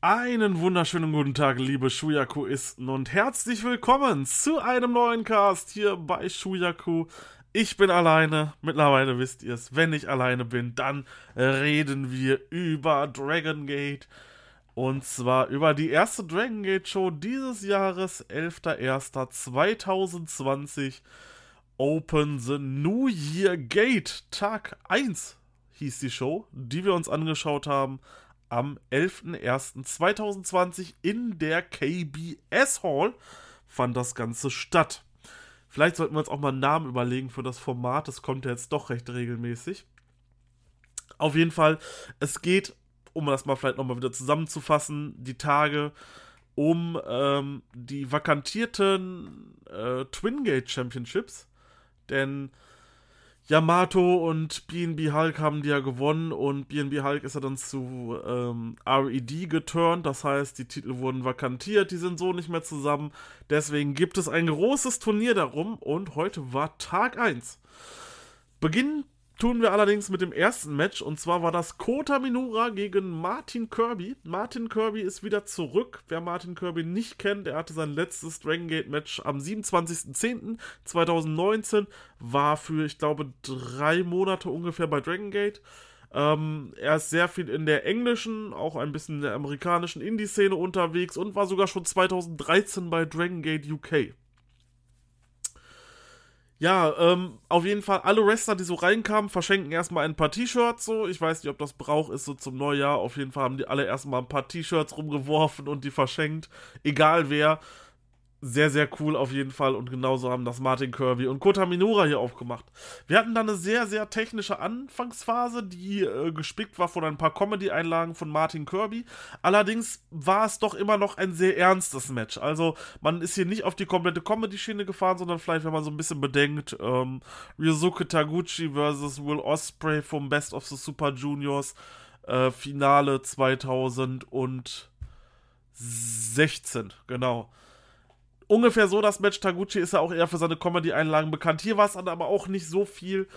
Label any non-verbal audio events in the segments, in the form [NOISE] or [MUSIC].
Einen wunderschönen guten Tag, liebe Shuyaku-Isten und herzlich willkommen zu einem neuen Cast hier bei Shuyaku. Ich bin alleine, mittlerweile wisst ihr es. Wenn ich alleine bin, dann reden wir über Dragon Gate. Und zwar über die erste Dragon Gate Show dieses Jahres, 11.01.2020. Open the New Year Gate, Tag 1 hieß die Show, die wir uns angeschaut haben am 11.01.2020 in der KBS Hall fand das Ganze statt. Vielleicht sollten wir uns auch mal einen Namen überlegen für das Format. Das kommt ja jetzt doch recht regelmäßig. Auf jeden Fall, es geht, um das mal vielleicht nochmal wieder zusammenzufassen, die Tage um ähm, die vakantierten äh, Twin Gate Championships. Denn Yamato und BNB Hulk haben die ja gewonnen und BNB Hulk ist ja dann zu ähm, RED geturnt, das heißt, die Titel wurden vakantiert, die sind so nicht mehr zusammen. Deswegen gibt es ein großes Turnier darum und heute war Tag 1. Beginn tun wir allerdings mit dem ersten Match und zwar war das Kota Minura gegen Martin Kirby. Martin Kirby ist wieder zurück. Wer Martin Kirby nicht kennt, er hatte sein letztes Dragon Gate Match am 27.10.2019, war für, ich glaube, drei Monate ungefähr bei Dragon Gate. Ähm, er ist sehr viel in der englischen, auch ein bisschen in der amerikanischen Indie-Szene unterwegs und war sogar schon 2013 bei Dragon Gate UK. Ja, ähm, auf jeden Fall, alle Wrestler, die so reinkamen, verschenken erstmal ein paar T-Shirts so. Ich weiß nicht, ob das Brauch ist so zum Neujahr. Auf jeden Fall haben die alle erstmal ein paar T-Shirts rumgeworfen und die verschenkt. Egal wer sehr, sehr cool auf jeden Fall. Und genauso haben das Martin Kirby und Kota Minura hier aufgemacht. Wir hatten dann eine sehr, sehr technische Anfangsphase, die äh, gespickt war von ein paar Comedy-Einlagen von Martin Kirby. Allerdings war es doch immer noch ein sehr ernstes Match. Also man ist hier nicht auf die komplette Comedy-Schiene gefahren, sondern vielleicht, wenn man so ein bisschen bedenkt, ähm, Ryosuke Taguchi versus Will Osprey vom Best of the Super Juniors äh, Finale 2016, genau ungefähr so das Match. Taguchi ist ja auch eher für seine Comedy-Einlagen bekannt. Hier war es dann aber auch nicht so viel.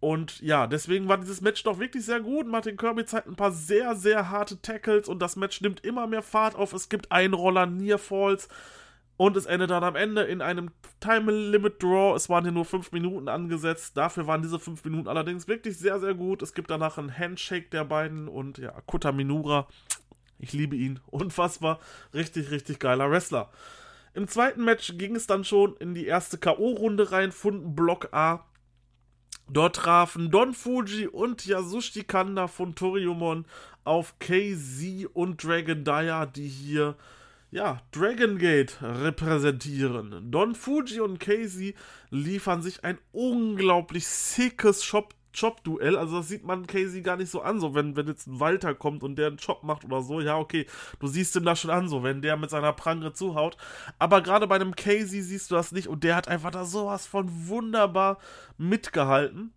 Und ja, deswegen war dieses Match doch wirklich sehr gut. Martin Kirby zeigt ein paar sehr, sehr harte Tackles und das Match nimmt immer mehr Fahrt auf. Es gibt Einroller, Near Falls und es endet dann am Ende in einem Time Limit Draw. Es waren hier nur 5 Minuten angesetzt. Dafür waren diese 5 Minuten allerdings wirklich sehr, sehr gut. Es gibt danach einen Handshake der beiden und ja, Kutta Minura. Ich liebe ihn. Unfassbar. Richtig, richtig geiler Wrestler. Im zweiten Match ging es dann schon in die erste K.O.-Runde rein von Block A. Dort trafen Don Fuji und Yasushi Kanda von Toriumon auf KZ und Dragon Dyer, die hier ja, Dragon Gate repräsentieren. Don Fuji und Casey liefern sich ein unglaublich sickes Shop Chop-Duell. Also das sieht man Casey gar nicht so an, so wenn, wenn jetzt ein Walter kommt und der einen Chop macht oder so. Ja, okay, du siehst ihn da schon an, so wenn der mit seiner Prangre zuhaut. Aber gerade bei einem Casey siehst du das nicht und der hat einfach da sowas von wunderbar mitgehalten.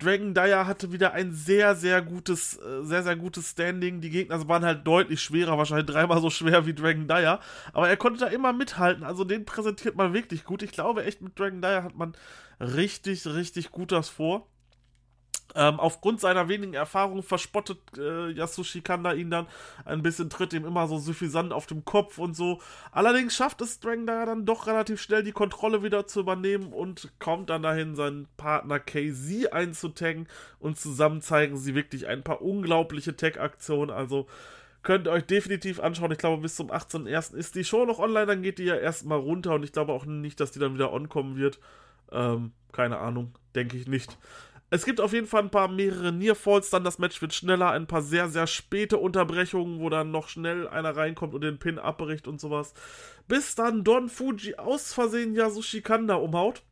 Dragon Dyer hatte wieder ein sehr, sehr gutes, äh, sehr, sehr gutes Standing. Die Gegner waren halt deutlich schwerer, wahrscheinlich dreimal so schwer wie Dragon Dyer. Aber er konnte da immer mithalten. Also den präsentiert man wirklich gut. Ich glaube echt, mit Dragon Dyer hat man richtig, richtig gut das vor. Ähm, aufgrund seiner wenigen Erfahrung verspottet äh, Yasushi Kanda ihn dann ein bisschen, tritt ihm immer so suffisant auf dem Kopf und so. Allerdings schafft es Dragon da dann doch relativ schnell die Kontrolle wieder zu übernehmen und kommt dann dahin, seinen Partner KZ einzutaggen und zusammen zeigen sie wirklich ein paar unglaubliche Tag-Aktionen. Also könnt ihr euch definitiv anschauen. Ich glaube, bis zum 18.01. ist die Show noch online, dann geht die ja erstmal runter und ich glaube auch nicht, dass die dann wieder on kommen wird. Ähm, keine Ahnung, denke ich nicht. Es gibt auf jeden Fall ein paar mehrere Nearfalls, dann das Match wird schneller, ein paar sehr, sehr späte Unterbrechungen, wo dann noch schnell einer reinkommt und den Pin abbricht und sowas. Bis dann Don Fuji aus Versehen Yasushi Kanda umhaut.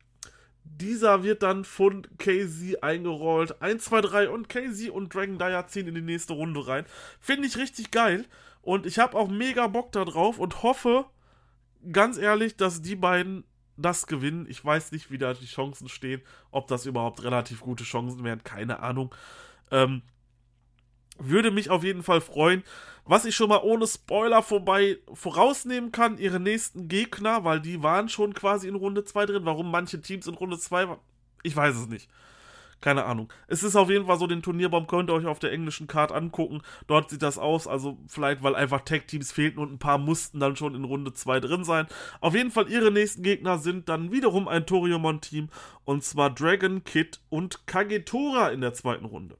Dieser wird dann von KZ eingerollt. 1, 2, 3 und KZ und Dragon Dyer ziehen in die nächste Runde rein. Finde ich richtig geil. Und ich habe auch mega Bock da drauf und hoffe, ganz ehrlich, dass die beiden das gewinnen. Ich weiß nicht, wie da die Chancen stehen, ob das überhaupt relativ gute Chancen wären, keine Ahnung. Ähm, würde mich auf jeden Fall freuen. Was ich schon mal ohne Spoiler vorbei vorausnehmen kann, ihre nächsten Gegner, weil die waren schon quasi in Runde 2 drin. Warum manche Teams in Runde 2 waren, ich weiß es nicht. Keine Ahnung. Es ist auf jeden Fall so, den Turnierbaum könnt ihr euch auf der englischen Card angucken. Dort sieht das aus, also vielleicht, weil einfach Tag-Teams fehlten und ein paar mussten dann schon in Runde 2 drin sein. Auf jeden Fall, ihre nächsten Gegner sind dann wiederum ein Toriumon-Team und zwar Dragon, Kid und Kagetora in der zweiten Runde.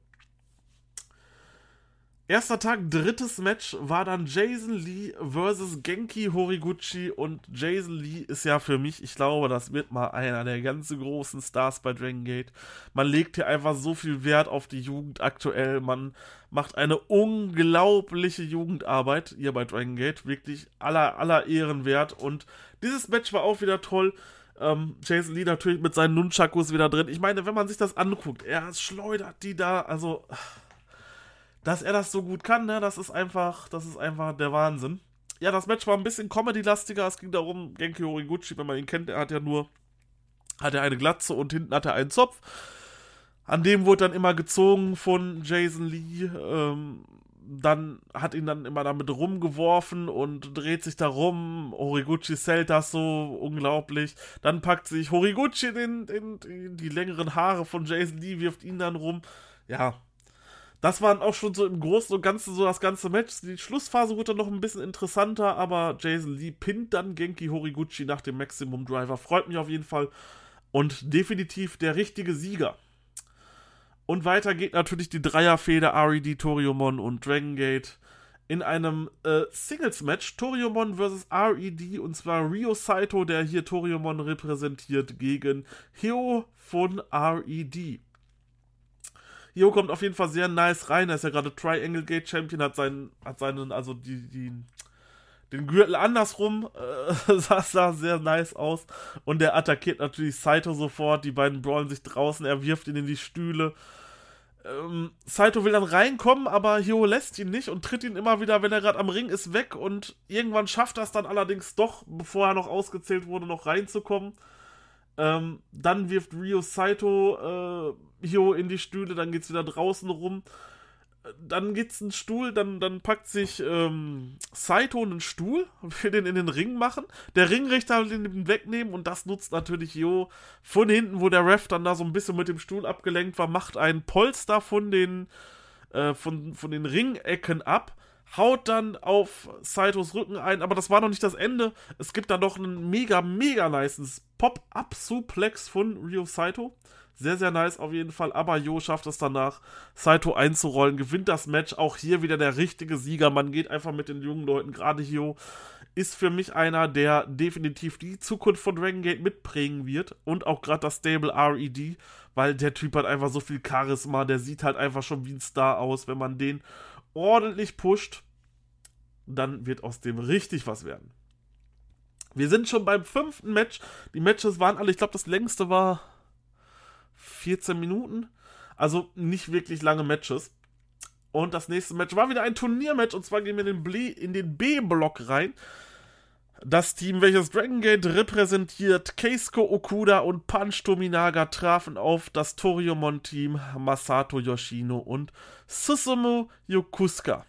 Erster Tag, drittes Match war dann Jason Lee versus Genki Horiguchi und Jason Lee ist ja für mich, ich glaube, das wird mal einer der ganz großen Stars bei Dragon Gate. Man legt hier einfach so viel Wert auf die Jugend aktuell, man macht eine unglaubliche Jugendarbeit hier bei Dragon Gate, wirklich aller, aller Ehren wert und dieses Match war auch wieder toll. Ähm, Jason Lee natürlich mit seinen Nunchakus wieder drin. Ich meine, wenn man sich das anguckt, er schleudert die da, also dass er das so gut kann, ne, das ist einfach, das ist einfach der Wahnsinn. Ja, das Match war ein bisschen Comedy-lastiger. Es ging darum, Genki Horiguchi, wenn man ihn kennt, er hat ja nur, hat er eine Glatze und hinten hat er einen Zopf. An dem wurde dann immer gezogen von Jason Lee. Ähm, dann hat ihn dann immer damit rumgeworfen und dreht sich da rum. Horiguchi zählt das so unglaublich. Dann packt sich Horiguchi in, in die längeren Haare von Jason Lee, wirft ihn dann rum. Ja, das waren auch schon so im Großen und Ganzen so das ganze Match. Die Schlussphase wurde dann noch ein bisschen interessanter, aber Jason Lee pinnt dann Genki Horiguchi nach dem Maximum Driver. Freut mich auf jeden Fall. Und definitiv der richtige Sieger. Und weiter geht natürlich die Dreierfehde RED, Toriumon und Dragon Gate in einem äh, Singles-Match Toriumon vs. RED und zwar Ryo Saito, der hier Toriumon repräsentiert, gegen Hyo von RED. Hio kommt auf jeden Fall sehr nice rein. Er ist ja gerade Triangle Gate Champion, hat seinen, hat seinen, also die, die, den Gürtel andersrum. Äh, [LAUGHS] sah, sah sehr nice aus. Und der attackiert natürlich Saito sofort. Die beiden brawlen sich draußen. Er wirft ihn in die Stühle. Ähm, Saito will dann reinkommen, aber Hio lässt ihn nicht und tritt ihn immer wieder, wenn er gerade am Ring ist, weg. Und irgendwann schafft er es dann allerdings doch, bevor er noch ausgezählt wurde, noch reinzukommen. Ähm, dann wirft Rio Saito äh, Hio in die Stühle, dann geht's wieder draußen rum. Dann geht's einen Stuhl, dann, dann packt sich ähm, Saito einen Stuhl, [LAUGHS] will den in den Ring machen. Der Ringrichter will den wegnehmen und das nutzt natürlich Jo von hinten, wo der Ref dann da so ein bisschen mit dem Stuhl abgelenkt war, macht einen Polster von den, äh, von, von den Ringecken ab haut dann auf Saitos Rücken ein, aber das war noch nicht das Ende. Es gibt dann noch einen mega, mega nice Pop-Up-Suplex von Ryo Saito. Sehr, sehr nice auf jeden Fall. Aber Jo schafft es danach, Saito einzurollen, gewinnt das Match. Auch hier wieder der richtige Sieger. Man geht einfach mit den jungen Leuten. Gerade Jo ist für mich einer, der definitiv die Zukunft von Dragon Gate mitprägen wird. Und auch gerade das Stable RED, weil der Typ hat einfach so viel Charisma. Der sieht halt einfach schon wie ein Star aus, wenn man den ordentlich pusht, dann wird aus dem richtig was werden. Wir sind schon beim fünften Match. Die Matches waren alle, ich glaube, das längste war 14 Minuten. Also nicht wirklich lange Matches. Und das nächste Match war wieder ein Turniermatch. Und zwar gehen wir in den B-Block rein. Das Team, welches Dragon Gate repräsentiert, Keisuke Okuda und Punch Tominaga trafen auf das Toriumon-Team Masato Yoshino und Susumu Yokusuka.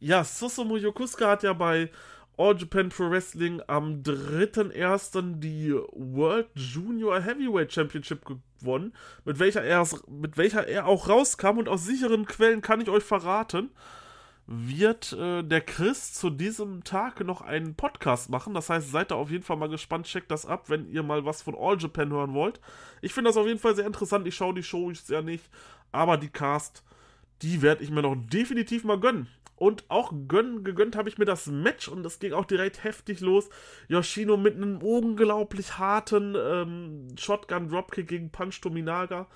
Ja, Susumu Yokusuka hat ja bei All Japan Pro Wrestling am 3.1. die World Junior Heavyweight Championship gewonnen, mit welcher, er, mit welcher er auch rauskam und aus sicheren Quellen kann ich euch verraten, wird äh, der Chris zu diesem Tag noch einen Podcast machen. Das heißt, seid da auf jeden Fall mal gespannt, checkt das ab, wenn ihr mal was von All Japan hören wollt. Ich finde das auf jeden Fall sehr interessant. Ich schaue die Show ja nicht, aber die Cast, die werde ich mir noch definitiv mal gönnen. Und auch gönnen, gegönnt habe ich mir das Match und das ging auch direkt heftig los. Yoshino mit einem unglaublich harten ähm, Shotgun Dropkick gegen Punch Tominaga.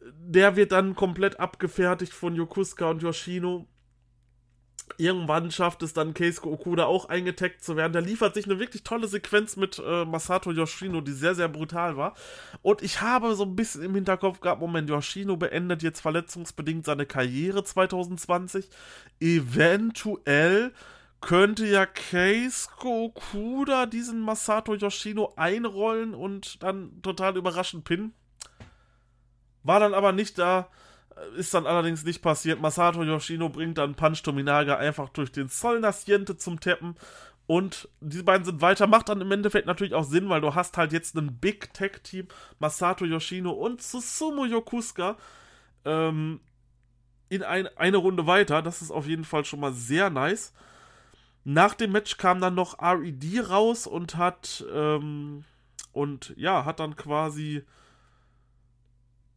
Der wird dann komplett abgefertigt von Yokusuka und Yoshino Irgendwann schafft es dann Keisuke Okuda auch eingetaggt zu werden. Der liefert sich eine wirklich tolle Sequenz mit äh, Masato Yoshino, die sehr, sehr brutal war. Und ich habe so ein bisschen im Hinterkopf gehabt, Moment, Yoshino beendet jetzt verletzungsbedingt seine Karriere 2020. Eventuell könnte ja Keisuke Okuda diesen Masato Yoshino einrollen und dann total überraschend pinnen. War dann aber nicht da. Ist dann allerdings nicht passiert. Masato Yoshino bringt dann Punch Tominaga einfach durch den Sol Naciente zum Tappen. Und diese beiden sind weiter, macht dann im Endeffekt natürlich auch Sinn, weil du hast halt jetzt ein Big Tech Team, Masato Yoshino und Susumu Yokusuka, ähm, in ein, eine Runde weiter. Das ist auf jeden Fall schon mal sehr nice. Nach dem Match kam dann noch RED raus und hat, ähm, und ja, hat dann quasi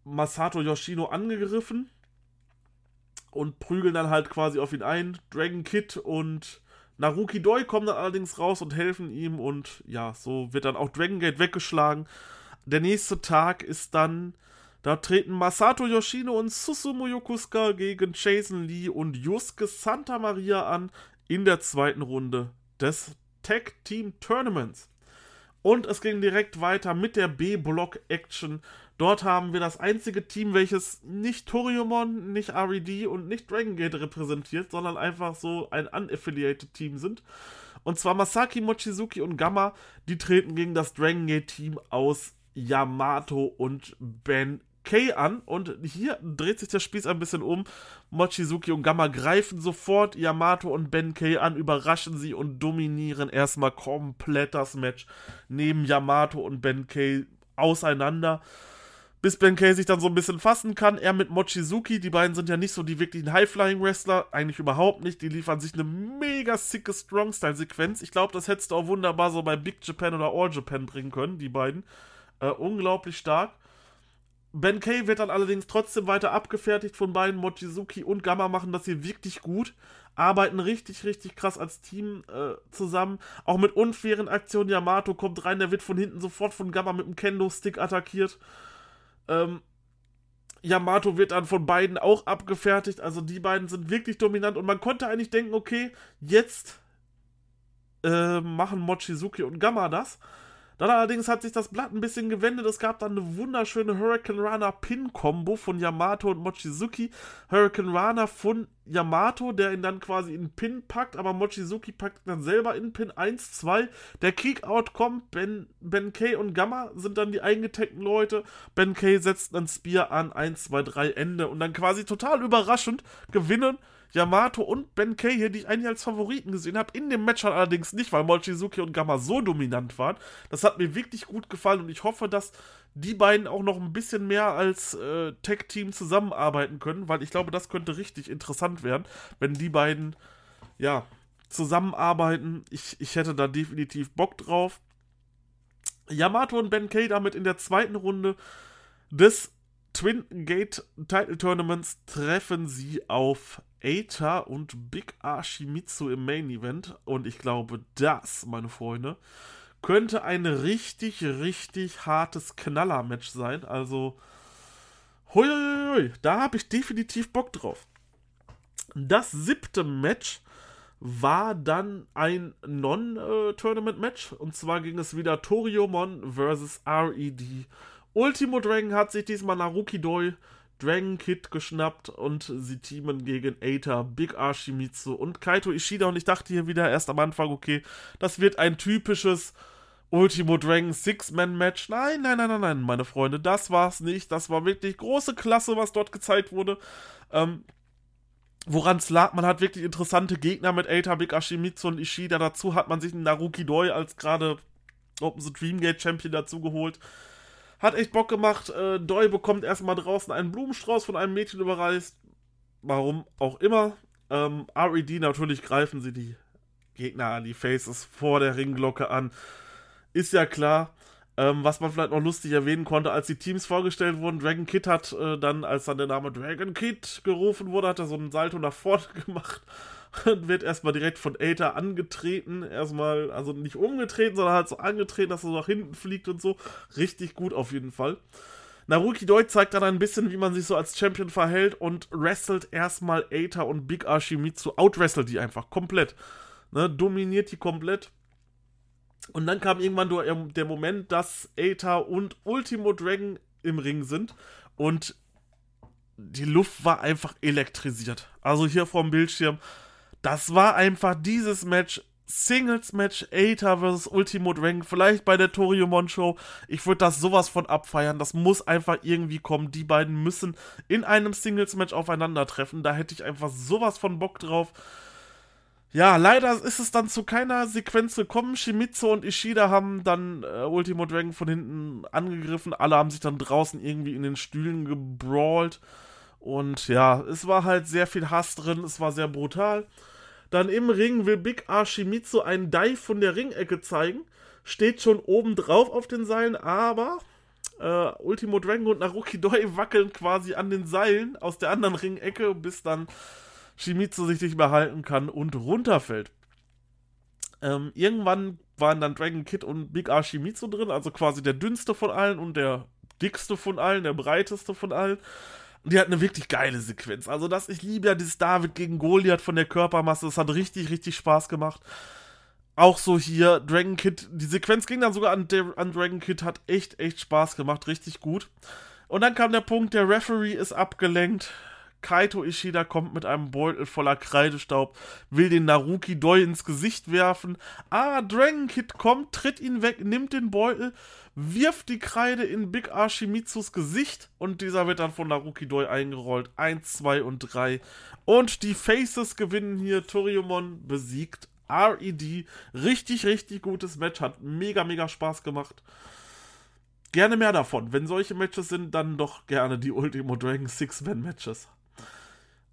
Masato Yoshino angegriffen und prügeln dann halt quasi auf ihn ein. Dragon Kid und Naruki Doi kommen dann allerdings raus und helfen ihm und ja, so wird dann auch Dragon Gate weggeschlagen. Der nächste Tag ist dann, da treten Masato Yoshino und Susumu Yokusuka gegen Jason Lee und Yusuke Santa Maria an in der zweiten Runde des Tag Team Tournaments. Und es ging direkt weiter mit der B-Block-Action. Dort haben wir das einzige Team, welches nicht Toriumon, nicht RED und nicht Dragon Gate repräsentiert, sondern einfach so ein unaffiliated Team sind. Und zwar Masaki, Mochizuki und Gamma, die treten gegen das Dragon Gate Team aus Yamato und Ben K an. Und hier dreht sich der Spieß ein bisschen um. Mochizuki und Gamma greifen sofort Yamato und Ben K an, überraschen sie und dominieren erstmal komplett das Match. Neben Yamato und Ben K auseinander bis Ben Kay sich dann so ein bisschen fassen kann. Er mit Mochizuki, die beiden sind ja nicht so die wirklichen High-Flying-Wrestler, eigentlich überhaupt nicht. Die liefern sich eine mega sicke Strong-Style-Sequenz. Ich glaube, das hättest du auch wunderbar so bei Big Japan oder All Japan bringen können, die beiden. Äh, unglaublich stark. Ben Kay wird dann allerdings trotzdem weiter abgefertigt von beiden. Mochizuki und Gamma machen das hier wirklich gut. Arbeiten richtig, richtig krass als Team äh, zusammen. Auch mit unfairen Aktionen. Yamato kommt rein, der wird von hinten sofort von Gamma mit dem Kendo-Stick attackiert. Ähm, Yamato wird dann von beiden auch abgefertigt. Also die beiden sind wirklich dominant und man konnte eigentlich denken, okay, jetzt äh, machen Mochizuki und Gamma das. Dann allerdings hat sich das Blatt ein bisschen gewendet. Es gab dann eine wunderschöne Hurricane Runner Pin-Kombo von Yamato und Mochizuki. Hurricane Runner von Yamato, der ihn dann quasi in Pin packt, aber Mochizuki packt dann selber in Pin 1, 2. Der Kick-Out kommt, Ben, ben K und Gamma sind dann die eingetagten Leute. Ben K setzt einen Spear an, 1, 2, 3, Ende. Und dann quasi total überraschend gewinnen Yamato und Ben hier, die ich eigentlich als Favoriten gesehen habe. In dem Match allerdings nicht, weil Mochizuki und Gamma so dominant waren. Das hat mir wirklich gut gefallen und ich hoffe, dass die beiden auch noch ein bisschen mehr als äh, Tech-Team zusammenarbeiten können, weil ich glaube, das könnte richtig interessant werden, wenn die beiden, ja, zusammenarbeiten. Ich, ich hätte da definitiv Bock drauf. Yamato und Ben Kay damit in der zweiten Runde des Twin Gate Title Tournaments treffen sie auf Eita und Big Ashimitsu im Main Event. Und ich glaube, das, meine Freunde, könnte ein richtig, richtig hartes Knaller-Match sein. Also, hui, da habe ich definitiv Bock drauf. Das siebte Match war dann ein Non-Tournament-Match. Und zwar ging es wieder Toriomon versus RED. Ultimo Dragon hat sich diesmal Naruki Doi Dragon Kid geschnappt und sie teamen gegen Eita, Big Ashimitsu und Kaito Ishida. Und ich dachte hier wieder erst am Anfang, okay, das wird ein typisches Ultimo Dragon Six-Man-Match. Nein, nein, nein, nein, nein, meine Freunde, das war's nicht. Das war wirklich große Klasse, was dort gezeigt wurde. Ähm, Woran es lag, man hat wirklich interessante Gegner mit Eita, Big Ashimitsu und Ishida. Dazu hat man sich einen Naruki Doi als gerade Open the Dreamgate Champion dazu geholt. Hat echt Bock gemacht. Äh, Doi bekommt erstmal draußen einen Blumenstrauß von einem Mädchen überreißt. Warum auch immer. Ähm, RED natürlich greifen sie die Gegner an die Faces vor der Ringglocke an. Ist ja klar. Ähm, was man vielleicht noch lustig erwähnen konnte, als die Teams vorgestellt wurden, Dragon Kid hat äh, dann, als dann der Name Dragon Kid gerufen wurde, hat er so einen Salto nach vorne [LAUGHS] gemacht und wird erstmal direkt von Aether angetreten. Erstmal, also nicht umgetreten, sondern halt so angetreten, dass er so nach hinten fliegt und so. Richtig gut auf jeden Fall. Naruki Doi zeigt dann ein bisschen, wie man sich so als Champion verhält und wrestelt erstmal Aether und Big Ashimitsu, outwrestelt die einfach komplett. Ne, dominiert die komplett. Und dann kam irgendwann der Moment, dass Aether und Ultimo Dragon im Ring sind und die Luft war einfach elektrisiert. Also hier vorm Bildschirm das war einfach dieses Match. Singles-Match Aether vs. Ultimo Dragon, vielleicht bei der Toriumon Show. Ich würde das sowas von abfeiern. Das muss einfach irgendwie kommen. Die beiden müssen in einem Singles-Match aufeinandertreffen. Da hätte ich einfach sowas von Bock drauf. Ja, leider ist es dann zu keiner Sequenz gekommen. Shimizu und Ishida haben dann äh, Ultimo Dragon von hinten angegriffen. Alle haben sich dann draußen irgendwie in den Stühlen gebrawlt. Und ja, es war halt sehr viel Hass drin. Es war sehr brutal. Dann im Ring will Big R Shimizu einen Dive von der Ringecke zeigen. Steht schon oben drauf auf den Seilen, aber äh, Ultimo Dragon und Naruki Doi [LAUGHS] wackeln quasi an den Seilen aus der anderen Ringecke, bis dann Shimizu sich nicht mehr halten kann und runterfällt. Ähm, irgendwann waren dann Dragon Kid und Big R Shimizu drin, also quasi der dünnste von allen und der dickste von allen, der breiteste von allen. Und die hat eine wirklich geile Sequenz. Also, das, ich liebe ja dieses David gegen Goliath von der Körpermasse. Das hat richtig, richtig Spaß gemacht. Auch so hier, Dragon Kid, die Sequenz ging dann sogar an, an Dragon Kid, hat echt, echt Spaß gemacht, richtig gut. Und dann kam der Punkt, der Referee ist abgelenkt. Kaito Ishida kommt mit einem Beutel voller Kreidestaub, will den Naruki Doi ins Gesicht werfen. Ah, Dragon Kid kommt, tritt ihn weg, nimmt den Beutel, wirft die Kreide in Big Archimitsus Gesicht und dieser wird dann von Naruki Doi eingerollt. Eins, zwei und drei. Und die Faces gewinnen hier. Toriumon besiegt RED. Richtig, richtig gutes Match. Hat mega, mega Spaß gemacht gerne mehr davon. Wenn solche Matches sind, dann doch gerne die Ultimo Dragon Six-Man-Matches.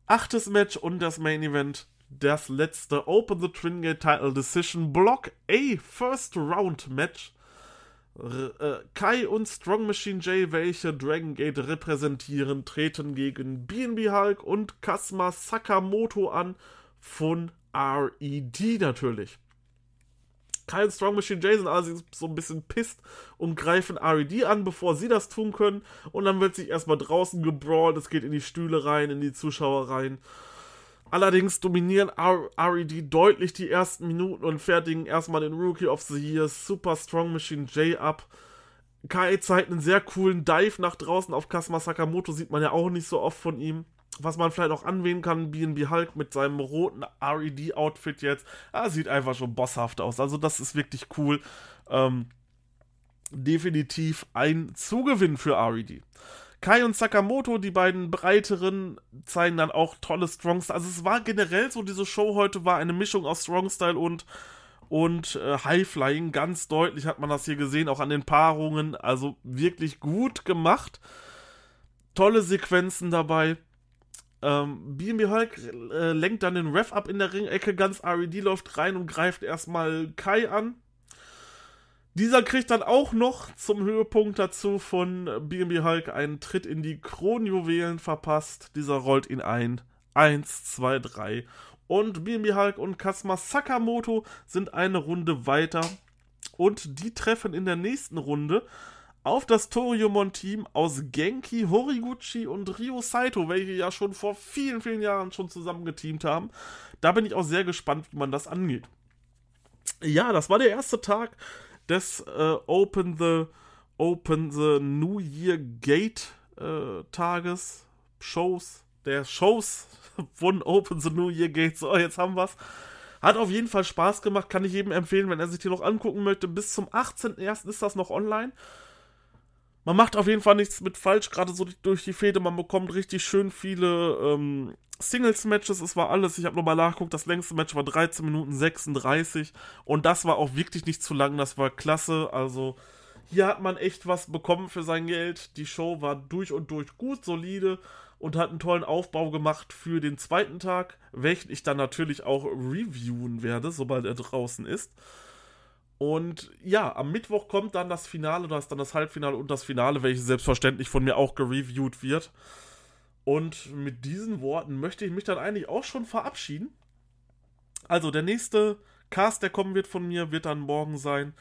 Achtes Match und das Main Event. Das letzte Open the Twin Gate Title Decision Block A First Round Match. R äh, Kai und Strong Machine J, welche Dragon Gate repräsentieren, treten gegen BNB Hulk und Kasma Sakamoto an von RED natürlich. Kyle Strong Machine Jason allerdings so ein bisschen pisst und greifen RED an, bevor sie das tun können. Und dann wird sich erstmal draußen gebrawlt, es geht in die Stühle rein, in die Zuschauer rein. Allerdings dominieren RED deutlich die ersten Minuten und fertigen erstmal den Rookie of the Year Super Strong Machine J ab. Kai zeigt einen sehr coolen Dive nach draußen auf Kasma Sakamoto, sieht man ja auch nicht so oft von ihm was man vielleicht auch anwählen kann, BNB Hulk mit seinem roten RED-Outfit jetzt, ah, sieht einfach schon bosshaft aus. Also das ist wirklich cool. Ähm, definitiv ein Zugewinn für RED. Kai und Sakamoto, die beiden breiteren, zeigen dann auch tolle Strongstyle. Also es war generell so, diese Show heute war eine Mischung aus Strongstyle und, und äh, Highflying. Ganz deutlich hat man das hier gesehen, auch an den Paarungen. Also wirklich gut gemacht. Tolle Sequenzen dabei. Ähm, BNB Hulk äh, lenkt dann den Ref ab in der Ringecke, ganz RED läuft rein und greift erstmal Kai an. Dieser kriegt dann auch noch zum Höhepunkt dazu von BNB Hulk einen Tritt in die Kronjuwelen verpasst. Dieser rollt ihn ein. Eins, zwei, drei. Und BNB Hulk und Kasma Sakamoto sind eine Runde weiter. Und die treffen in der nächsten Runde auf das Toriumon-Team aus Genki, Horiguchi und Ryo Saito, welche ja schon vor vielen, vielen Jahren schon zusammen geteamt haben. Da bin ich auch sehr gespannt, wie man das angeht. Ja, das war der erste Tag des äh, Open the Open the New Year Gate äh, Tages, Shows, der Shows [LAUGHS] von Open the New Year Gate. So, jetzt haben wir's. Hat auf jeden Fall Spaß gemacht, kann ich jedem empfehlen, wenn er sich die noch angucken möchte. Bis zum 18.01. ist das noch online. Man macht auf jeden Fall nichts mit falsch, gerade so durch die Fehde. Man bekommt richtig schön viele ähm, Singles-Matches. Es war alles. Ich habe nochmal nachgeguckt. Das längste Match war 13 Minuten 36. Und das war auch wirklich nicht zu lang. Das war klasse. Also hier hat man echt was bekommen für sein Geld. Die Show war durch und durch gut, solide und hat einen tollen Aufbau gemacht für den zweiten Tag, welchen ich dann natürlich auch reviewen werde, sobald er draußen ist. Und ja, am Mittwoch kommt dann das Finale, da ist dann das Halbfinale und das Finale, welches selbstverständlich von mir auch gereviewt wird. Und mit diesen Worten möchte ich mich dann eigentlich auch schon verabschieden. Also der nächste Cast, der kommen wird von mir, wird dann morgen sein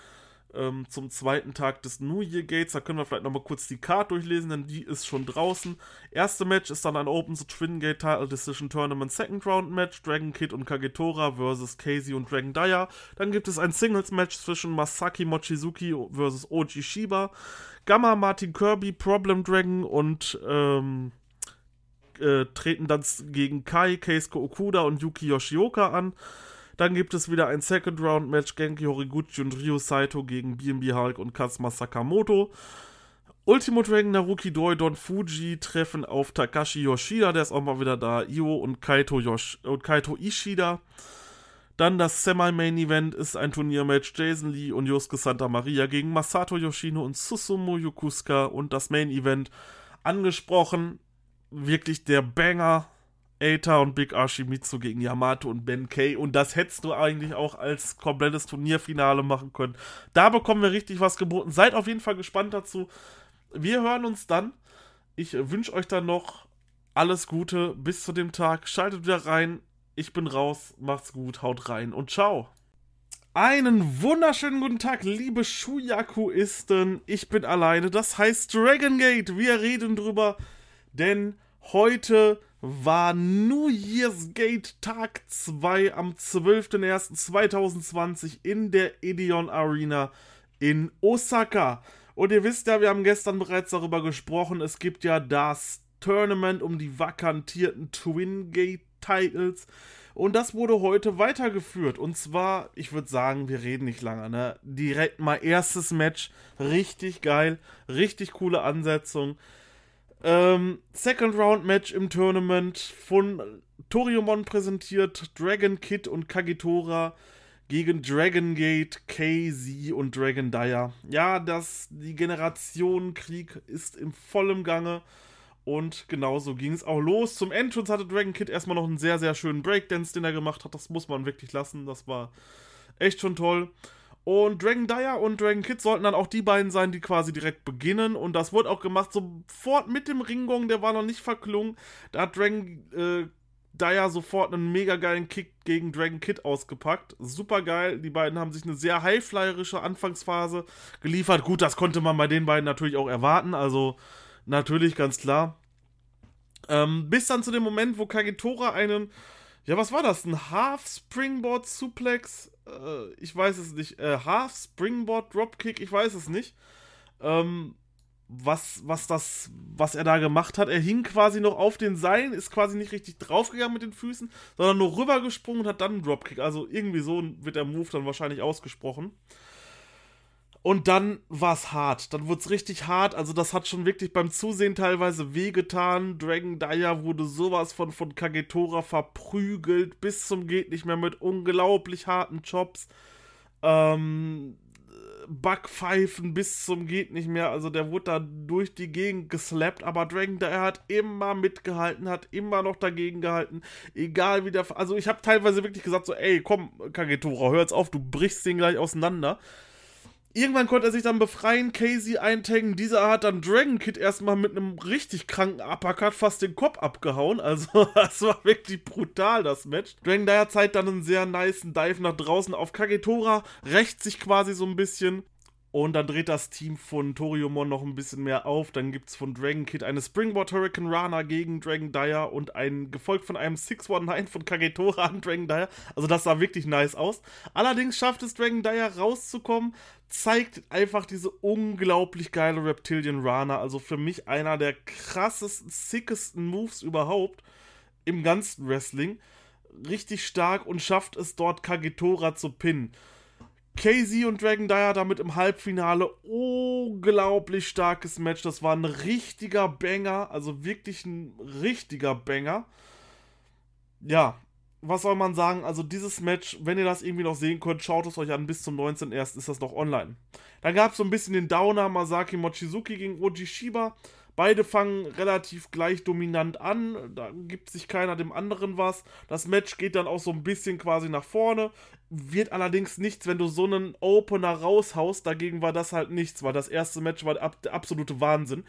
ähm, zum zweiten Tag des New Year Gates. Da können wir vielleicht nochmal kurz die Card durchlesen, denn die ist schon draußen. Erste Match ist dann ein Open the Twin Gate Title Decision Tournament Second Round Match. Dragon Kid und Kagetora versus Casey und Dragon Dyer. Dann gibt es ein Singles Match zwischen Masaki Mochizuki versus Oji Shiba. Gamma Martin Kirby, Problem Dragon und ähm, äh, treten dann gegen Kai, Keisuke Okuda und Yuki Yoshioka an. Dann gibt es wieder ein Second Round Match Genki Horiguchi und Ryo Saito gegen BNB Hulk und Kazuma Sakamoto. Ultimo Dragon Naruki Doi Don Fuji treffen auf Takashi Yoshida, der ist auch mal wieder da, Io und Kaito, Yosh und Kaito Ishida. Dann das Semi-Main-Event ist ein Turniermatch Jason Lee und Yosuke Santa Maria gegen Masato Yoshino und Susumu Yokusuka und das Main-Event angesprochen. Wirklich der Banger. Eita und Big Ashimitsu gegen Yamato und Ben Kay. Und das hättest du eigentlich auch als komplettes Turnierfinale machen können. Da bekommen wir richtig was geboten. Seid auf jeden Fall gespannt dazu. Wir hören uns dann. Ich wünsche euch dann noch alles Gute bis zu dem Tag. Schaltet wieder rein. Ich bin raus. Macht's gut. Haut rein und ciao. Einen wunderschönen guten Tag, liebe Shuyakuisten. Ich bin alleine. Das heißt Dragon Gate. Wir reden drüber, denn heute war New Year's Gate Tag 2 am 12.01.2020 in der Ideon Arena in Osaka. Und ihr wisst ja, wir haben gestern bereits darüber gesprochen, es gibt ja das Tournament um die vakantierten Twin Gate Titles. Und das wurde heute weitergeführt. Und zwar, ich würde sagen, wir reden nicht lange, ne? Direkt mal erstes Match. Richtig geil. Richtig coole Ansetzung. Ähm, Second Round Match im Tournament von Toriumon präsentiert. Dragon Kid und Kagitora gegen Dragon Gate, KZ und Dragon Dyer. Ja, das, die Generationenkrieg ist im vollen Gange. Und genauso ging es auch los. Zum Entrance hatte Dragon Kid erstmal noch einen sehr, sehr schönen Breakdance, den er gemacht hat. Das muss man wirklich lassen. Das war echt schon toll. Und Dragon Dyer und Dragon Kid sollten dann auch die beiden sein, die quasi direkt beginnen. Und das wurde auch gemacht sofort mit dem Ringgong, der war noch nicht verklungen. Da hat Dragon äh, Dyer sofort einen mega geilen Kick gegen Dragon Kid ausgepackt. Super geil. Die beiden haben sich eine sehr highflyerische Anfangsphase geliefert. Gut, das konnte man bei den beiden natürlich auch erwarten. Also Natürlich, ganz klar. Ähm, bis dann zu dem Moment, wo Kagetora einen, ja, was war das? Ein Half Springboard Suplex? Äh, ich weiß es nicht. Äh, Half Springboard Dropkick? Ich weiß es nicht. Ähm, was, was das, was er da gemacht hat. Er hing quasi noch auf den Seilen, ist quasi nicht richtig draufgegangen mit den Füßen, sondern nur rübergesprungen und hat dann einen Dropkick. Also irgendwie so wird der Move dann wahrscheinlich ausgesprochen. Und dann war es hart. Dann wurde es richtig hart. Also, das hat schon wirklich beim Zusehen teilweise wehgetan. Dragon Dyer wurde sowas von, von Kagetora verprügelt. Bis zum Geht nicht mehr mit unglaublich harten Chops. Ähm, Backpfeifen bis zum Geht nicht mehr. Also, der wurde da durch die Gegend geslappt. Aber Dragon Dyer hat immer mitgehalten, hat immer noch dagegen gehalten. Egal wie der. Also, ich habe teilweise wirklich gesagt: so, ey, komm, Kagetora, hör jetzt auf, du brichst den gleich auseinander. Irgendwann konnte er sich dann befreien, Casey eintaggen. Dieser hat dann Dragon Kid erstmal mit einem richtig kranken Uppercut fast den Kopf abgehauen. Also, [LAUGHS] das war wirklich brutal, das Match. Dragon Dyer zeigt dann einen sehr niceen Dive nach draußen auf Kagetora, rächt sich quasi so ein bisschen. Und dann dreht das Team von Toriumon noch ein bisschen mehr auf. Dann gibt es von Dragon Kid eine Springboard Hurricane Rana gegen Dragon Dyer und ein gefolgt von einem 619 von Kagetora an Dragon Dyer. Also das sah wirklich nice aus. Allerdings schafft es Dragon Dyer rauszukommen, zeigt einfach diese unglaublich geile Reptilian Rana. Also für mich einer der krassesten, sickesten Moves überhaupt im ganzen Wrestling. Richtig stark und schafft es dort Kagetora zu pinnen. KZ und Dragon Dyer damit im Halbfinale. Unglaublich starkes Match. Das war ein richtiger Banger. Also wirklich ein richtiger Banger. Ja, was soll man sagen? Also dieses Match, wenn ihr das irgendwie noch sehen könnt, schaut es euch an. Bis zum 19.01. ist das noch online. Dann gab es so ein bisschen den Downer Masaki Mochizuki gegen Oji Shiba. Beide fangen relativ gleich dominant an. Da gibt sich keiner dem anderen was. Das Match geht dann auch so ein bisschen quasi nach vorne. Wird allerdings nichts, wenn du so einen Opener raushaust. Dagegen war das halt nichts, weil das erste Match war der absolute Wahnsinn.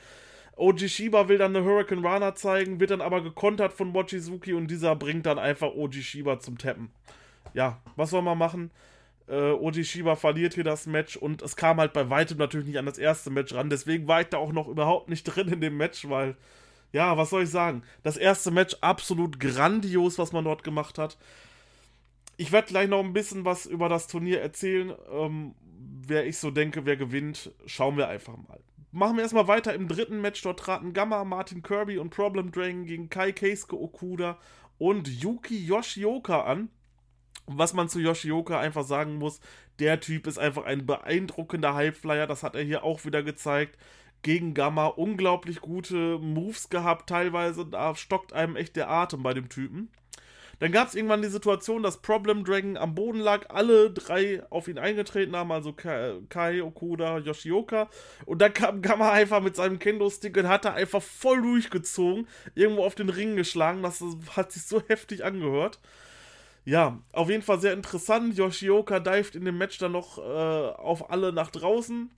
Oji Shiba will dann eine Hurricane Rana zeigen, wird dann aber gekontert von Mochizuki und dieser bringt dann einfach Oji Shiba zum Tappen. Ja, was soll man machen? Äh, Oji Shiba verliert hier das Match und es kam halt bei weitem natürlich nicht an das erste Match ran. Deswegen war ich da auch noch überhaupt nicht [LAUGHS] drin in dem Match, weil, ja, was soll ich sagen? Das erste Match absolut grandios, was man dort gemacht hat. Ich werde gleich noch ein bisschen was über das Turnier erzählen. Ähm, wer ich so denke, wer gewinnt, schauen wir einfach mal. Machen wir erstmal weiter im dritten Match. Dort traten Gamma, Martin Kirby und Problem Dragon gegen Kai Keisuke Okuda und Yuki Yoshioka an was man zu Yoshioka einfach sagen muss, der Typ ist einfach ein beeindruckender Highflyer, das hat er hier auch wieder gezeigt. Gegen Gamma unglaublich gute Moves gehabt, teilweise, da stockt einem echt der Atem bei dem Typen. Dann gab es irgendwann die Situation, dass Problem Dragon am Boden lag, alle drei auf ihn eingetreten haben, also Kai, Okuda, Yoshioka. Und dann kam Gamma einfach mit seinem Kendo-Stick und hat er einfach voll durchgezogen, irgendwo auf den Ring geschlagen. Das hat sich so heftig angehört. Ja, auf jeden Fall sehr interessant. Yoshioka dived in dem Match dann noch äh, auf alle nach draußen.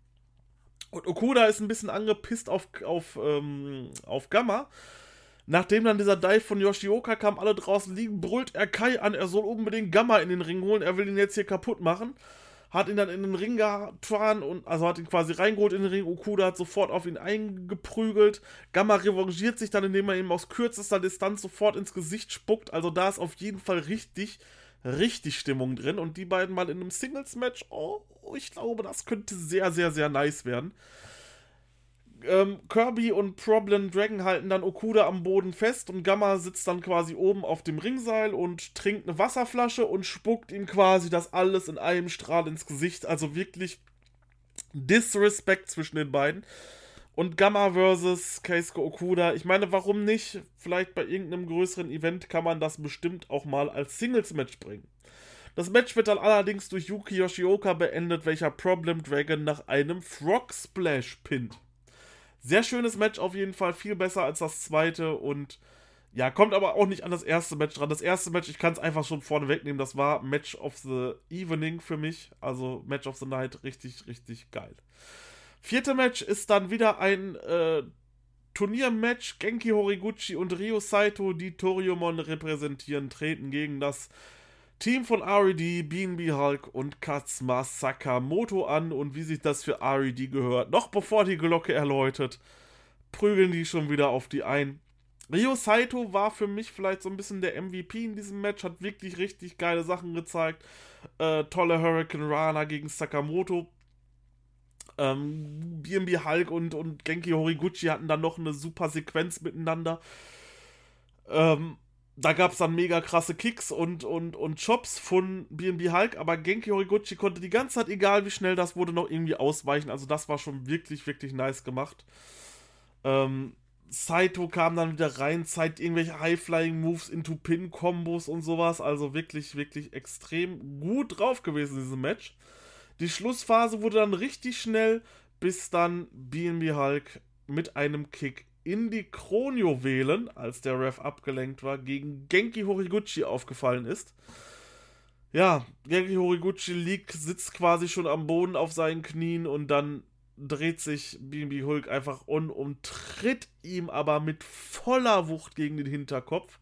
Und Okuda ist ein bisschen angepisst auf, auf, ähm, auf Gamma. Nachdem dann dieser Dive von Yoshioka kam, alle draußen liegen, brüllt er Kai an, er soll unbedingt Gamma in den Ring holen, er will ihn jetzt hier kaputt machen. Hat ihn dann in den Ring gefahren und also hat ihn quasi reingeholt in den Ring. Okuda hat sofort auf ihn eingeprügelt. Gamma revanchiert sich dann, indem er ihm aus kürzester Distanz sofort ins Gesicht spuckt. Also da ist auf jeden Fall richtig, richtig Stimmung drin. Und die beiden mal in einem Singles-Match, oh, ich glaube, das könnte sehr, sehr, sehr nice werden ähm, Kirby und Problem Dragon halten dann Okuda am Boden fest und Gamma sitzt dann quasi oben auf dem Ringseil und trinkt eine Wasserflasche und spuckt ihm quasi das alles in einem Strahl ins Gesicht. Also wirklich Disrespect zwischen den beiden. Und Gamma versus Keisuke Okuda. Ich meine, warum nicht? Vielleicht bei irgendeinem größeren Event kann man das bestimmt auch mal als Singles-Match bringen. Das Match wird dann allerdings durch Yuki Yoshioka beendet, welcher Problem Dragon nach einem Frog Splash pinnt. Sehr schönes Match auf jeden Fall, viel besser als das zweite und ja, kommt aber auch nicht an das erste Match dran. Das erste Match, ich kann es einfach schon vorne wegnehmen, das war Match of the Evening für mich. Also Match of the Night, richtig, richtig geil. Vierte Match ist dann wieder ein äh, Turniermatch. Genki Horiguchi und Ryo Saito, die Toriumon repräsentieren, treten gegen das Team von RED, BNB Hulk und Katsuma Sakamoto an und wie sich das für RED gehört, noch bevor die Glocke erläutet, prügeln die schon wieder auf die ein. Ryo Saito war für mich vielleicht so ein bisschen der MVP in diesem Match, hat wirklich richtig geile Sachen gezeigt. Äh, tolle Hurricane Rana gegen Sakamoto. Ähm, BNB Hulk und, und Genki Horiguchi hatten dann noch eine super Sequenz miteinander. Ähm, da gab es dann mega krasse Kicks und, und, und Chops von BNB Hulk, aber Genki Horiguchi konnte die ganze Zeit, egal wie schnell das wurde, noch irgendwie ausweichen. Also das war schon wirklich, wirklich nice gemacht. Ähm, Saito kam dann wieder rein, zeigt irgendwelche High-Flying-Moves into Pin-Kombos und sowas. Also wirklich, wirklich extrem gut drauf gewesen, in diesem Match. Die Schlussphase wurde dann richtig schnell, bis dann BNB Hulk mit einem Kick in die Kronjuwelen, als der Ref abgelenkt war, gegen Genki Horiguchi aufgefallen ist. Ja, Genki Horiguchi liegt, sitzt quasi schon am Boden auf seinen Knien und dann dreht sich BB Hulk einfach um und tritt ihm aber mit voller Wucht gegen den Hinterkopf.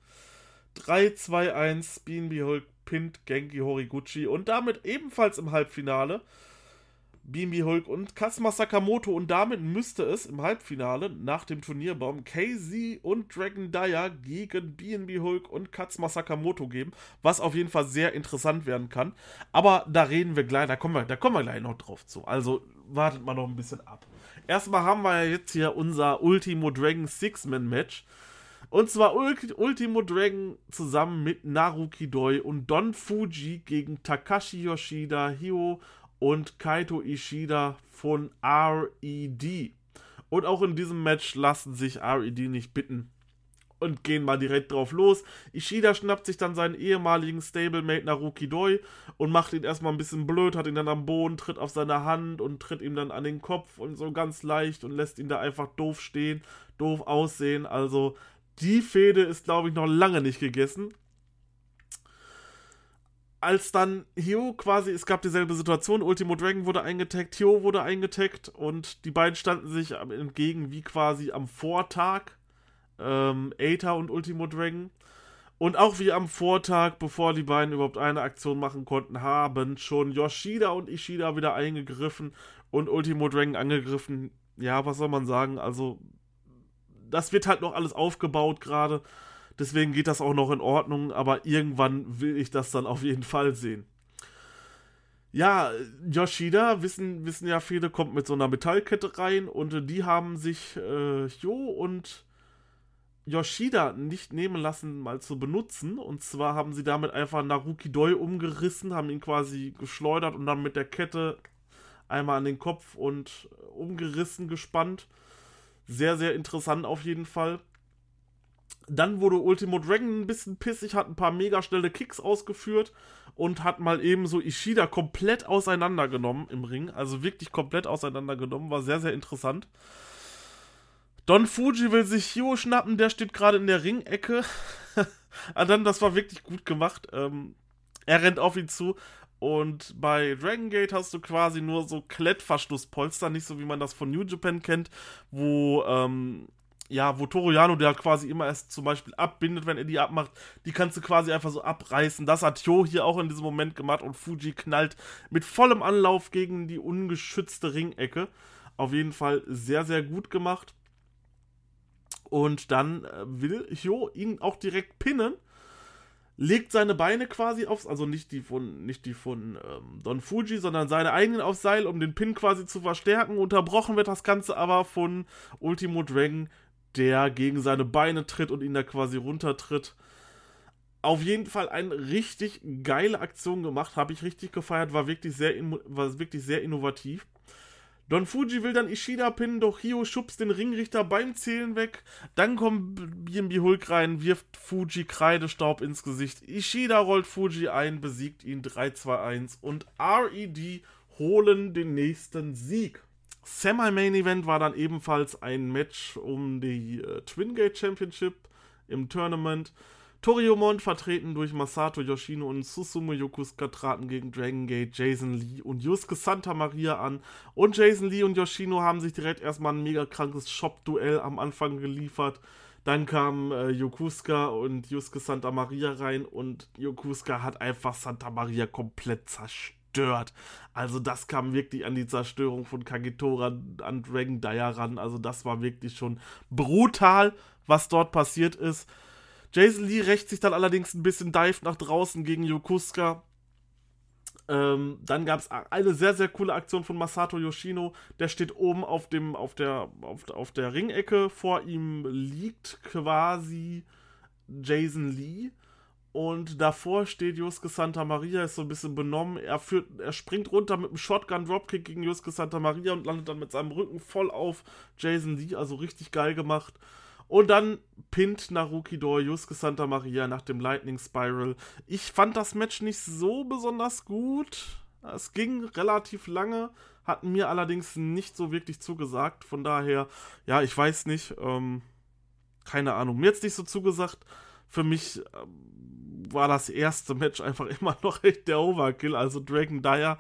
3, 2, 1, BB Hulk pinnt Genki Horiguchi und damit ebenfalls im Halbfinale BMB Hulk und Kazuma Sakamoto und damit müsste es im Halbfinale nach dem Turnierbaum KZ und Dragon Dyer gegen BNB Hulk und Kazuma Sakamoto geben, was auf jeden Fall sehr interessant werden kann. Aber da reden wir gleich, da kommen wir, da kommen wir gleich noch drauf zu. Also wartet mal noch ein bisschen ab. Erstmal haben wir ja jetzt hier unser Ultimo Dragon Six-Man-Match. Und zwar Ultimo Dragon zusammen mit Naruki Doi und Don Fuji gegen Takashi Yoshida, Hio und Kaito Ishida von RED. Und auch in diesem Match lassen sich RED nicht bitten und gehen mal direkt drauf los. Ishida schnappt sich dann seinen ehemaligen Stablemate Naruki Doi und macht ihn erstmal ein bisschen blöd, hat ihn dann am Boden, tritt auf seine Hand und tritt ihm dann an den Kopf und so ganz leicht und lässt ihn da einfach doof stehen, doof aussehen. Also die Fehde ist, glaube ich, noch lange nicht gegessen als dann Hio quasi, es gab dieselbe Situation, Ultimo Dragon wurde eingetaggt, Hio wurde eingetaggt und die beiden standen sich entgegen wie quasi am Vortag, ähm, Aether und Ultimo Dragon. Und auch wie am Vortag, bevor die beiden überhaupt eine Aktion machen konnten, haben schon Yoshida und Ishida wieder eingegriffen und Ultimo Dragon angegriffen. Ja, was soll man sagen? Also, das wird halt noch alles aufgebaut gerade. Deswegen geht das auch noch in Ordnung, aber irgendwann will ich das dann auf jeden Fall sehen. Ja, Yoshida, wissen, wissen ja viele, kommt mit so einer Metallkette rein und die haben sich äh, Jo und Yoshida nicht nehmen lassen, mal zu benutzen. Und zwar haben sie damit einfach Naruki Doi umgerissen, haben ihn quasi geschleudert und dann mit der Kette einmal an den Kopf und umgerissen, gespannt. Sehr, sehr interessant auf jeden Fall. Dann wurde Ultimo Dragon ein bisschen pissig, hat ein paar mega schnelle Kicks ausgeführt und hat mal eben so Ishida komplett auseinandergenommen im Ring. Also wirklich komplett auseinandergenommen. War sehr, sehr interessant. Don Fuji will sich Hio schnappen, der steht gerade in der Ringecke. [LAUGHS] ah, dann, das war wirklich gut gemacht. Ähm, er rennt auf ihn zu. Und bei Dragon Gate hast du quasi nur so Klettverschlusspolster, nicht so wie man das von New Japan kennt, wo ähm, ja, wo Toriano der quasi immer erst zum Beispiel abbindet, wenn er die abmacht, die kannst du quasi einfach so abreißen. Das hat Yo hier auch in diesem Moment gemacht und Fuji knallt mit vollem Anlauf gegen die ungeschützte Ringecke. Auf jeden Fall sehr, sehr gut gemacht. Und dann äh, will Hyo ihn auch direkt pinnen, legt seine Beine quasi aufs, also nicht die von, nicht die von ähm, Don Fuji, sondern seine eigenen aufs Seil, um den Pin quasi zu verstärken. Unterbrochen wird das Ganze aber von Ultimo Dragon, der gegen seine Beine tritt und ihn da quasi runtertritt. Auf jeden Fall eine richtig geile Aktion gemacht, habe ich richtig gefeiert, war wirklich sehr, war wirklich sehr innovativ. Don Fuji will dann Ishida pinnen, doch Hio schubst den Ringrichter beim Zählen weg. Dann kommt BNB Hulk rein, wirft Fuji Kreidestaub ins Gesicht. Ishida rollt Fuji ein, besiegt ihn 3-2-1 und RED holen den nächsten Sieg. Semi-Main-Event war dann ebenfalls ein Match um die äh, Twin Gate Championship im Tournament. Toriumon, vertreten durch Masato Yoshino und Susumu Yokusuka, traten gegen Dragon Gate, Jason Lee und Yusuke Santa Maria an. Und Jason Lee und Yoshino haben sich direkt erstmal ein mega krankes Shop-Duell am Anfang geliefert. Dann kamen äh, Yokusuka und Yusuke Santa Maria rein und Yokusuka hat einfach Santa Maria komplett zerstört zerstört. Also das kam wirklich an die Zerstörung von Kagetora, an Dragon Dyer ran. Also das war wirklich schon brutal, was dort passiert ist. Jason Lee rächt sich dann allerdings ein bisschen dive nach draußen gegen Yokusuka. Ähm, dann gab es eine sehr, sehr coole Aktion von Masato Yoshino. Der steht oben auf, dem, auf, der, auf, auf der Ringecke. Vor ihm liegt quasi Jason Lee. Und davor steht Juske Santa Maria, ist so ein bisschen benommen. Er, führt, er springt runter mit einem Shotgun-Dropkick gegen Juske Santa Maria und landet dann mit seinem Rücken voll auf Jason Lee. Also richtig geil gemacht. Und dann pinnt Naruki Dor Yusuke Santa Maria nach dem Lightning Spiral. Ich fand das Match nicht so besonders gut. Es ging relativ lange, hat mir allerdings nicht so wirklich zugesagt. Von daher, ja, ich weiß nicht. Ähm, keine Ahnung. Mir jetzt nicht so zugesagt. Für mich ähm, war das erste Match einfach [LAUGHS] immer noch echt der Overkill. Also Dragon Dyer,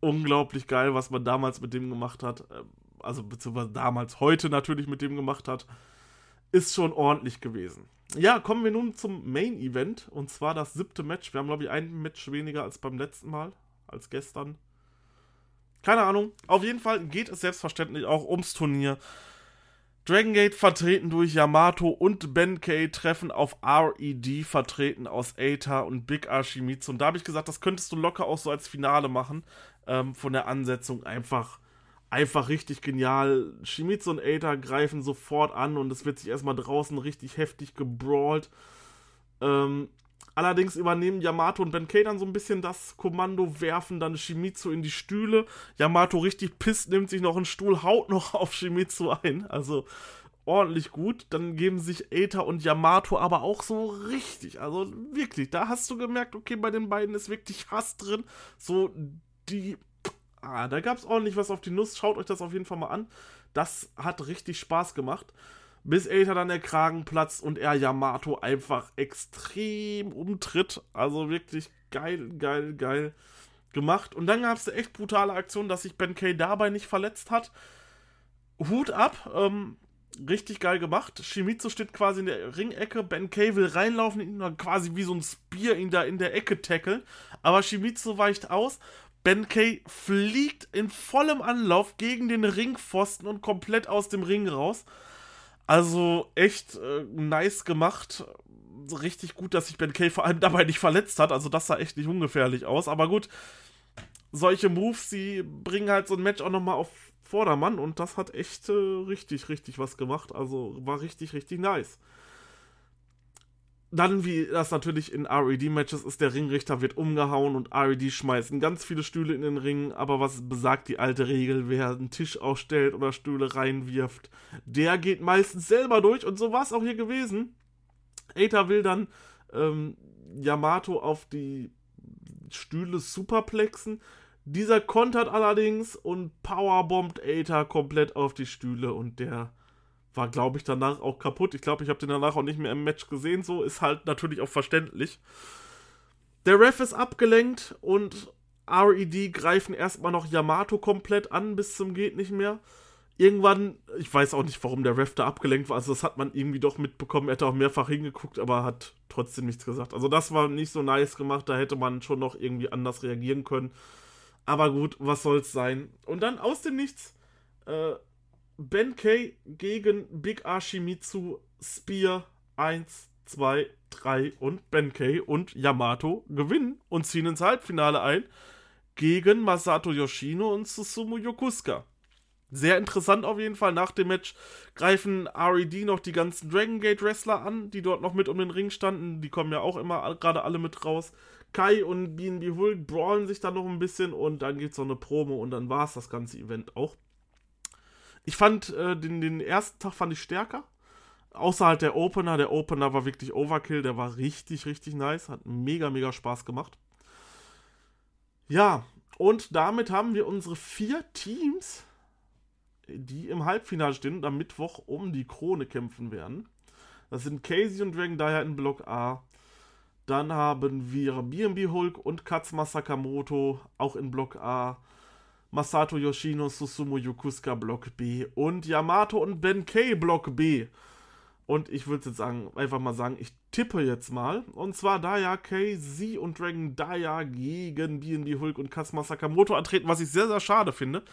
unglaublich geil, was man damals mit dem gemacht hat. Ähm, also beziehungsweise damals, heute natürlich mit dem gemacht hat. Ist schon ordentlich gewesen. Ja, kommen wir nun zum Main Event. Und zwar das siebte Match. Wir haben, glaube ich, ein Match weniger als beim letzten Mal. Als gestern. Keine Ahnung. Auf jeden Fall geht es selbstverständlich auch ums Turnier. Dragon Gate vertreten durch Yamato und Benkei treffen auf RED vertreten aus Eita und Big Ashimitsu. Und da habe ich gesagt, das könntest du locker auch so als Finale machen. Ähm, von der Ansetzung einfach, einfach richtig genial. Shimizu und Eita greifen sofort an und es wird sich erstmal draußen richtig heftig gebrawlt. Ähm, Allerdings übernehmen Yamato und Benkei dann so ein bisschen das Kommando, werfen dann Shimizu in die Stühle. Yamato richtig pisst, nimmt sich noch einen Stuhl, haut noch auf Shimizu ein. Also ordentlich gut. Dann geben sich Aether und Yamato aber auch so richtig. Also wirklich, da hast du gemerkt, okay, bei den beiden ist wirklich Hass drin. So die. Ah, da gab es ordentlich was auf die Nuss. Schaut euch das auf jeden Fall mal an. Das hat richtig Spaß gemacht bis Aether dann der Kragen platzt und er Yamato einfach extrem umtritt. Also wirklich geil, geil, geil gemacht. Und dann gab es eine echt brutale Aktion, dass sich Ben Kay dabei nicht verletzt hat. Hut ab, ähm, richtig geil gemacht. Shimizu steht quasi in der Ringecke. Ben Kay will reinlaufen, ihn quasi wie so ein Spear ihn da in der Ecke tackeln. Aber Shimizu weicht aus. Ben Kay fliegt in vollem Anlauf gegen den Ringpfosten und komplett aus dem Ring raus. Also echt äh, nice gemacht. Richtig gut, dass sich Ben Kay vor allem dabei nicht verletzt hat. Also das sah echt nicht ungefährlich aus. Aber gut, solche Moves, sie bringen halt so ein Match auch nochmal auf Vordermann. Und das hat echt äh, richtig, richtig was gemacht. Also war richtig, richtig nice dann, wie das natürlich in RED-Matches ist, der Ringrichter wird umgehauen und RED schmeißen ganz viele Stühle in den Ring, aber was besagt die alte Regel, wer einen Tisch aufstellt oder Stühle reinwirft, der geht meistens selber durch und so war es auch hier gewesen. Aether will dann ähm, Yamato auf die Stühle superplexen. Dieser kontert allerdings und powerbombt Aether komplett auf die Stühle und der war, glaube ich, danach auch kaputt. Ich glaube, ich habe den danach auch nicht mehr im Match gesehen. So ist halt natürlich auch verständlich. Der Ref ist abgelenkt und RED greifen erstmal noch Yamato komplett an bis zum geht nicht mehr. Irgendwann, ich weiß auch nicht, warum der Ref da abgelenkt war. Also, das hat man irgendwie doch mitbekommen. Er hat auch mehrfach hingeguckt, aber hat trotzdem nichts gesagt. Also, das war nicht so nice gemacht. Da hätte man schon noch irgendwie anders reagieren können. Aber gut, was soll's sein. Und dann aus dem Nichts äh, Benkei gegen Big Ashimitsu Spear 1, 2, 3 und Benkei und Yamato gewinnen und ziehen ins Halbfinale ein gegen Masato Yoshino und Susumu Yokusuka. Sehr interessant auf jeden Fall. Nach dem Match greifen RED noch die ganzen Dragon Gate Wrestler an, die dort noch mit um den Ring standen. Die kommen ja auch immer gerade alle mit raus. Kai und BNB Hulk brawlen sich dann noch ein bisschen und dann gibt es noch eine Promo und dann war es das ganze Event auch. Ich fand äh, den, den ersten Tag fand ich stärker. Außer halt der Opener. Der Opener war wirklich Overkill. Der war richtig, richtig nice. Hat mega, mega Spaß gemacht. Ja, und damit haben wir unsere vier Teams die im Halbfinale stehen und am Mittwoch um die Krone kämpfen werden. Das sind Casey und Dragon Dyer in Block A. Dann haben wir BB Hulk und Katsuma Sakamoto auch in Block A. Masato Yoshino, Susumu Yokusuka Block B und Yamato und Ben K Block B. Und ich würde jetzt sagen, einfach mal sagen, ich tippe jetzt mal. Und zwar Daya KZ und Dragon Daya gegen BB Hulk und Katsuma Sakamoto antreten, was ich sehr, sehr schade finde.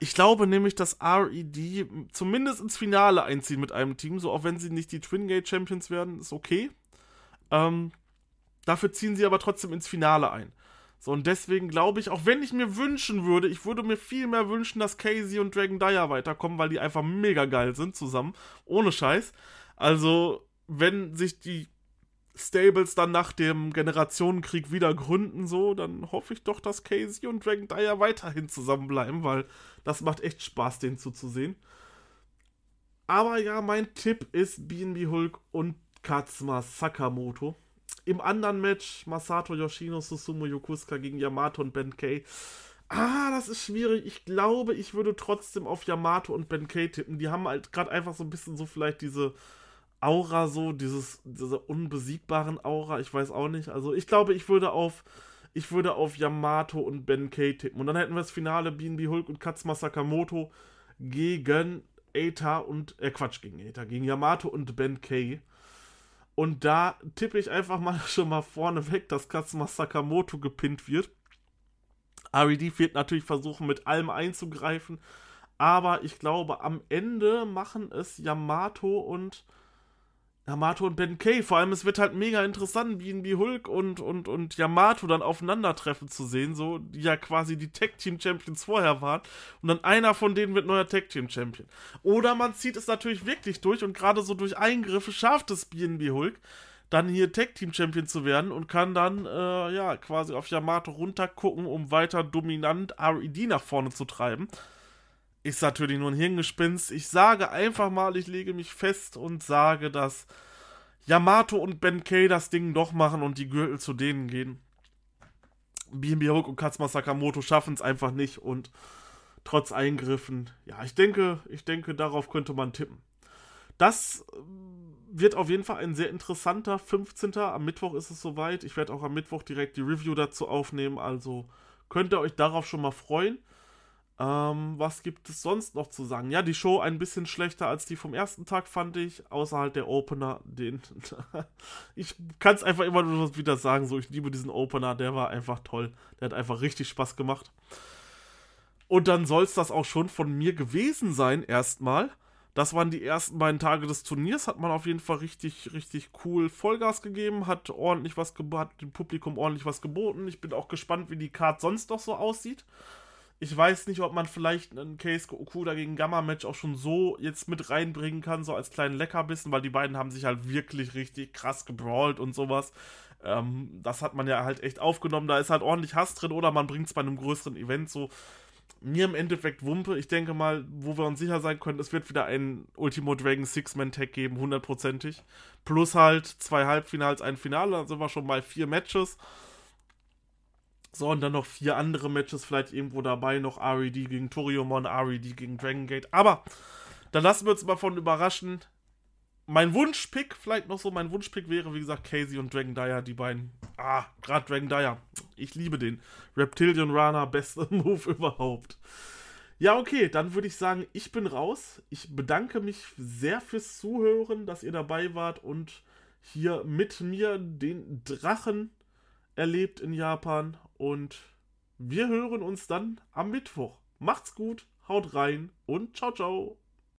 Ich glaube nämlich, dass RED zumindest ins Finale einziehen mit einem Team, so auch wenn sie nicht die Twin Gate Champions werden, ist okay. Ähm, dafür ziehen sie aber trotzdem ins Finale ein. So, und deswegen glaube ich, auch wenn ich mir wünschen würde, ich würde mir viel mehr wünschen, dass Casey und Dragon Dyer weiterkommen, weil die einfach mega geil sind zusammen. Ohne Scheiß. Also, wenn sich die Stables dann nach dem Generationenkrieg wieder gründen, so, dann hoffe ich doch, dass Casey und Dragon Dyer weiterhin zusammenbleiben, weil das macht echt Spaß, den zuzusehen. Aber ja, mein Tipp ist BNB Hulk und Katsuma Sakamoto. Im anderen Match Masato Yoshino Susumu Yokusuka gegen Yamato und Ben Kay. Ah, das ist schwierig. Ich glaube, ich würde trotzdem auf Yamato und Ben Kay tippen. Die haben halt gerade einfach so ein bisschen so vielleicht diese Aura so, dieses, diese unbesiegbaren Aura, ich weiß auch nicht. Also ich glaube, ich würde auf, ich würde auf Yamato und Ben Kay tippen. Und dann hätten wir das Finale BNB Hulk und Katsuma Sakamoto gegen Aeta und, äh Quatsch, gegen Aeta, gegen Yamato und Ben Kay. Und da tippe ich einfach mal [LAUGHS] schon mal vorne weg, dass Katsuma Sakamoto gepinnt wird. RED wird natürlich versuchen, mit allem einzugreifen. Aber ich glaube, am Ende machen es Yamato und Yamato und Ben Kay. Vor allem, es wird halt mega interessant, wie, wie Hulk und, und, und Yamato dann aufeinandertreffen zu sehen, so, die ja quasi die Tag-Team-Champions vorher waren. Und dann einer von denen wird neuer Tag-Team-Champion. Oder man zieht es natürlich wirklich durch und gerade so durch Eingriffe schafft es BNB Hulk, dann hier Tag-Team-Champion zu werden und kann dann, äh, ja, quasi auf Yamato runtergucken, um weiter dominant RED nach vorne zu treiben ist natürlich nur ein Hirngespinst. Ich sage einfach mal, ich lege mich fest und sage, dass Yamato und Ben Kay das Ding doch machen und die Gürtel zu denen gehen. BNB Hulk und Katsuma Sakamoto schaffen es einfach nicht und trotz Eingriffen, ja, ich denke, ich denke, darauf könnte man tippen. Das äh, wird auf jeden Fall ein sehr interessanter 15. Am Mittwoch ist es soweit. Ich werde auch am Mittwoch direkt die Review dazu aufnehmen, also könnt ihr euch darauf schon mal freuen. Ähm, was gibt es sonst noch zu sagen? Ja, die Show ein bisschen schlechter als die vom ersten Tag fand ich, außer halt der Opener, den [LAUGHS] ich kann es einfach immer nur wieder sagen, so ich liebe diesen Opener, der war einfach toll, der hat einfach richtig Spaß gemacht. Und dann soll es das auch schon von mir gewesen sein, erstmal. Das waren die ersten beiden Tage des Turniers, hat man auf jeden Fall richtig, richtig cool Vollgas gegeben, hat ordentlich was hat dem Publikum ordentlich was geboten. Ich bin auch gespannt, wie die Card sonst noch so aussieht. Ich weiß nicht, ob man vielleicht einen Case Okuda gegen Gamma-Match auch schon so jetzt mit reinbringen kann, so als kleinen Leckerbissen, weil die beiden haben sich halt wirklich richtig krass gebrawlt und sowas. Ähm, das hat man ja halt echt aufgenommen. Da ist halt ordentlich Hass drin oder man bringt es bei einem größeren Event so. mir im Endeffekt Wumpe. Ich denke mal, wo wir uns sicher sein können, es wird wieder ein Ultimo Dragon Six-Man-Tag geben, hundertprozentig. Plus halt zwei Halbfinals, ein Finale, dann sind wir schon bei vier Matches. So, und dann noch vier andere Matches vielleicht irgendwo dabei, noch RED gegen Toriumon, RED gegen Dragon Gate. Aber dann lassen wir uns mal von überraschen. Mein Wunschpick, vielleicht noch so, mein Wunschpick wäre, wie gesagt, Casey und Dragon Dyer, die beiden. Ah, gerade Dragon Dyer. Ich liebe den. Reptilian Runner, bester [LAUGHS] Move überhaupt. Ja, okay, dann würde ich sagen, ich bin raus. Ich bedanke mich sehr fürs Zuhören, dass ihr dabei wart und hier mit mir den Drachen erlebt in Japan. Und wir hören uns dann am Mittwoch. Macht's gut, haut rein und ciao, ciao.